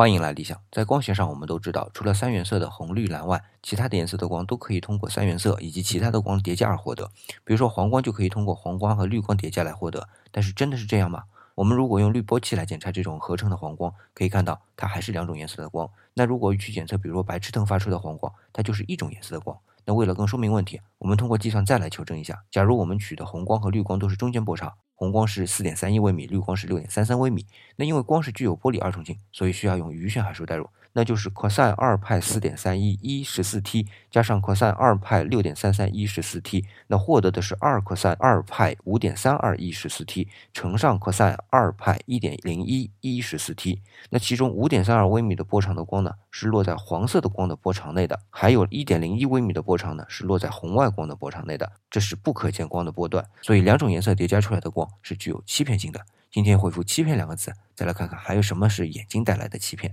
欢迎来理想。在光学上，我们都知道，除了三原色的红、绿、蓝外，其他的颜色的光都可以通过三原色以及其他的光叠加而获得。比如说黄光就可以通过黄光和绿光叠加来获得。但是真的是这样吗？我们如果用滤波器来检查这种合成的黄光，可以看到它还是两种颜色的光。那如果去检测，比如说白炽灯发出的黄光，它就是一种颜色的光。那为了更说明问题，我们通过计算再来求证一下。假如我们取的红光和绿光都是中间波长，红光是四点三一微米，绿光是六点三三微米。那因为光是具有波粒二重性，所以需要用余弦函数代入。那就是 cos 二派四点三一一十四 t 加上 cos 二派六点三三一十四 t，那获得的是二 cos 二派五点三二一十四 t 乘上 cos 二派一点零一一十四 t。那其中五点三二微米的波长的光呢，是落在黄色的光的波长内的；还有一点零一微米的波长呢，是落在红外光的波长内的。这是不可见光的波段，所以两种颜色叠加出来的光是具有欺骗性的。今天回复“欺骗”两个字，再来看看还有什么是眼睛带来的欺骗。